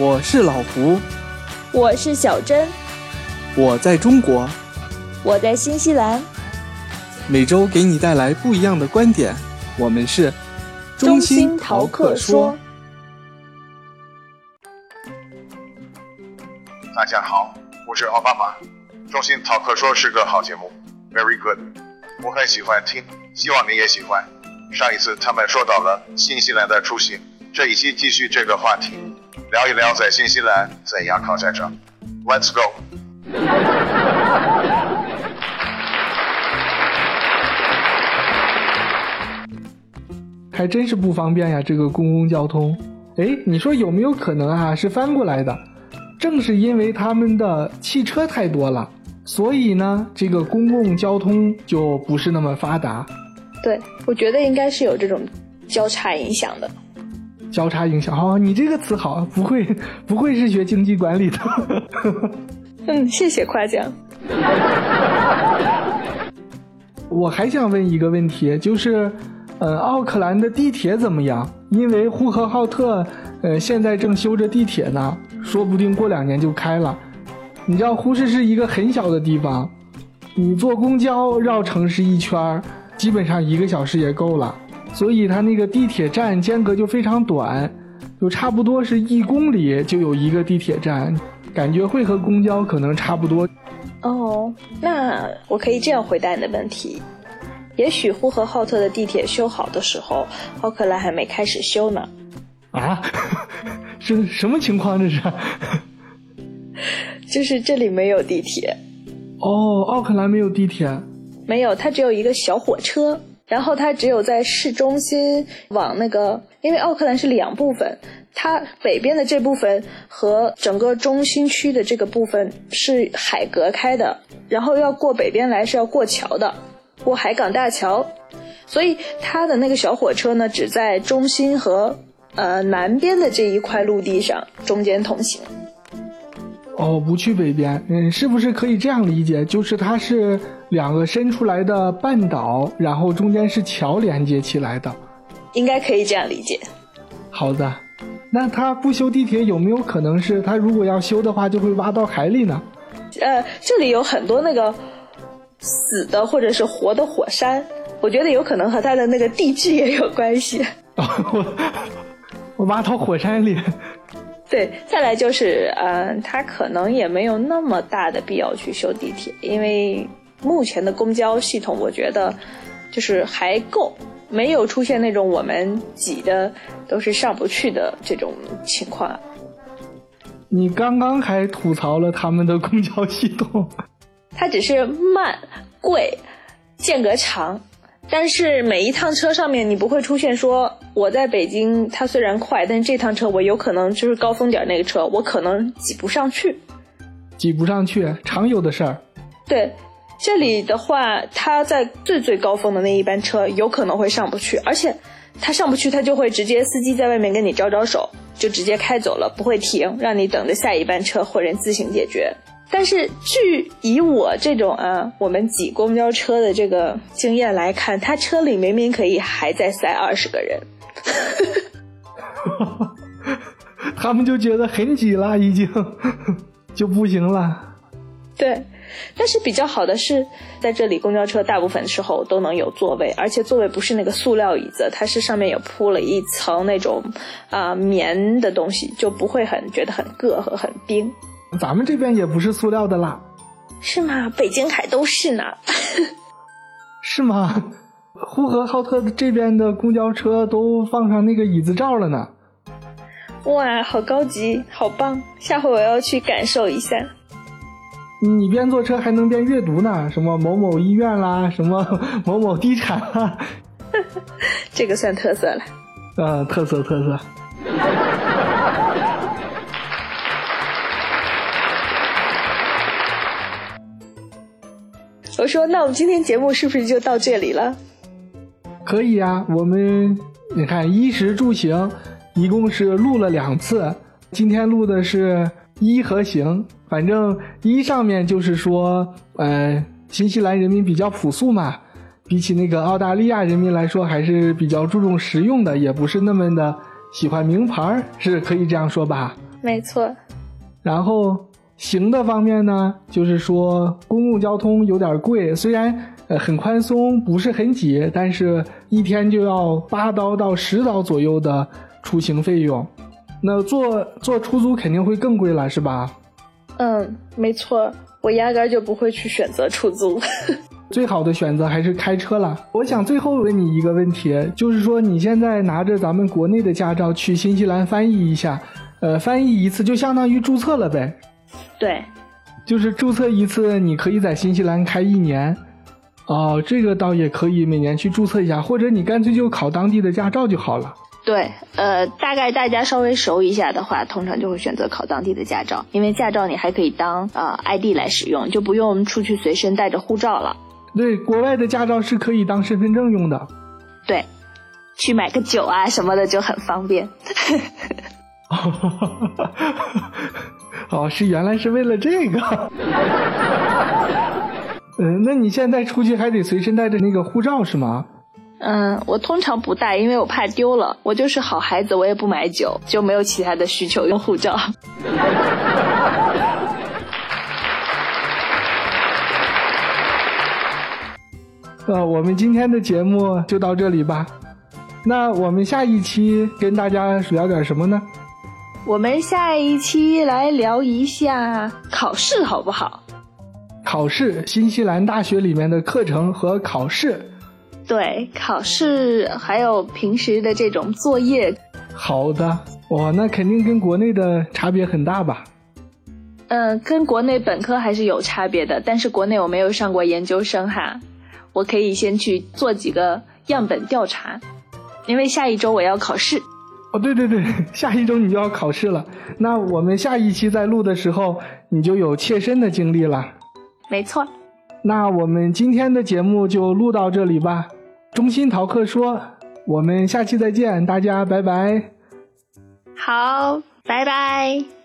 我是老胡，我是小珍，我在中国，我在新西兰。每周给你带来不一样的观点，我们是中心逃课说。大家好，我是奥巴马。中心逃课说是个好节目，very good，我很喜欢听，希望你也喜欢。上一次他们说到了新西兰的出行，这一期继续这个话题，聊一聊在新西兰怎样考驾照。Let's go。还真是不方便呀，这个公共交通。哎，你说有没有可能啊？是翻过来的，正是因为他们的汽车太多了，所以呢，这个公共交通就不是那么发达。对，我觉得应该是有这种交叉影响的。交叉影响，哦，你这个词好，不会不会是学经济管理的。嗯，谢谢夸奖。我还想问一个问题，就是，呃，奥克兰的地铁怎么样？因为呼和浩特，呃，现在正修着地铁呢，说不定过两年就开了。你知道，呼市是一个很小的地方，你坐公交绕城市一圈儿。基本上一个小时也够了，所以它那个地铁站间隔就非常短，就差不多是一公里就有一个地铁站，感觉会和公交可能差不多。哦，那我可以这样回答你的问题：也许呼和浩特的地铁修好的时候，奥克兰还没开始修呢。啊？是什么情况？这是？就是这里没有地铁。哦，奥克兰没有地铁。没有，它只有一个小火车，然后它只有在市中心往那个，因为奥克兰是两部分，它北边的这部分和整个中心区的这个部分是海隔开的，然后要过北边来是要过桥的，过海港大桥，所以它的那个小火车呢，只在中心和呃南边的这一块陆地上中间通行。哦，不去北边，嗯，是不是可以这样理解？就是它是两个伸出来的半岛，然后中间是桥连接起来的，应该可以这样理解。好的，那它不修地铁，有没有可能是它如果要修的话，就会挖到海里呢？呃，这里有很多那个死的或者是活的火山，我觉得有可能和它的那个地质也有关系。我挖到火山里。对，再来就是，嗯，他可能也没有那么大的必要去修地铁，因为目前的公交系统，我觉得就是还够，没有出现那种我们挤的都是上不去的这种情况。你刚刚还吐槽了他们的公交系统，它只是慢、贵、间隔长。但是每一趟车上面，你不会出现说我在北京，它虽然快，但是这趟车我有可能就是高峰点那个车，我可能挤不上去，挤不上去，常有的事儿。对，这里的话，它在最最高峰的那一班车有可能会上不去，而且它上不去，它就会直接司机在外面跟你招招手，就直接开走了，不会停，让你等着下一班车或者自行解决。但是，据以我这种啊，我们挤公交车的这个经验来看，他车里明明可以还在塞二十个人，他们就觉得很挤了，已经 就不行了。对，但是比较好的是，在这里公交车大部分时候都能有座位，而且座位不是那个塑料椅子，它是上面有铺了一层那种啊棉的东西，就不会很觉得很硌和很冰。咱们这边也不是塑料的啦，是吗？北京还都是呢，是吗？呼和浩特这边的公交车都放上那个椅子罩了呢。哇，好高级，好棒！下回我要去感受一下。你边坐车还能边阅读呢，什么某某医院啦，什么 某某地产啦，这个算特色了。嗯，特色特色。我说，那我们今天节目是不是就到这里了？可以啊，我们你看衣食住行，一共是录了两次。今天录的是衣和行，反正衣上面就是说，呃，新西兰人民比较朴素嘛，比起那个澳大利亚人民来说，还是比较注重实用的，也不是那么的喜欢名牌，是可以这样说吧？没错。然后行的方面呢，就是说公共交通有点贵，虽然呃很宽松，不是很挤，但是一天就要八刀到十刀左右的出行费用。那坐坐出租肯定会更贵了，是吧？嗯，没错，我压根儿就不会去选择出租。最好的选择还是开车了。我想最后问你一个问题，就是说你现在拿着咱们国内的驾照去新西兰翻译一下，呃，翻译一次就相当于注册了呗？对，就是注册一次，你可以在新西兰开一年。哦，这个倒也可以每年去注册一下，或者你干脆就考当地的驾照就好了。对，呃，大概大家稍微熟一下的话，通常就会选择考当地的驾照，因为驾照你还可以当呃 ID 来使用，就不用出去随身带着护照了。对，国外的驾照是可以当身份证用的。对，去买个酒啊什么的就很方便。哦，是原来是为了这个。嗯，那你现在出去还得随身带着那个护照是吗？嗯，我通常不带，因为我怕丢了。我就是好孩子，我也不买酒，就没有其他的需求用护照。呃，我们今天的节目就到这里吧。那我们下一期跟大家聊点什么呢？我们下一期来聊一下考试，好不好？考试，新西兰大学里面的课程和考试。对，考试还有平时的这种作业。好的，哇，那肯定跟国内的差别很大吧？嗯，跟国内本科还是有差别的，但是国内我没有上过研究生哈。我可以先去做几个样本调查，因为下一周我要考试。哦，对对对，下一周你就要考试了。那我们下一期再录的时候，你就有切身的经历了。没错。那我们今天的节目就录到这里吧。中心逃课说，我们下期再见，大家拜拜。好，拜拜。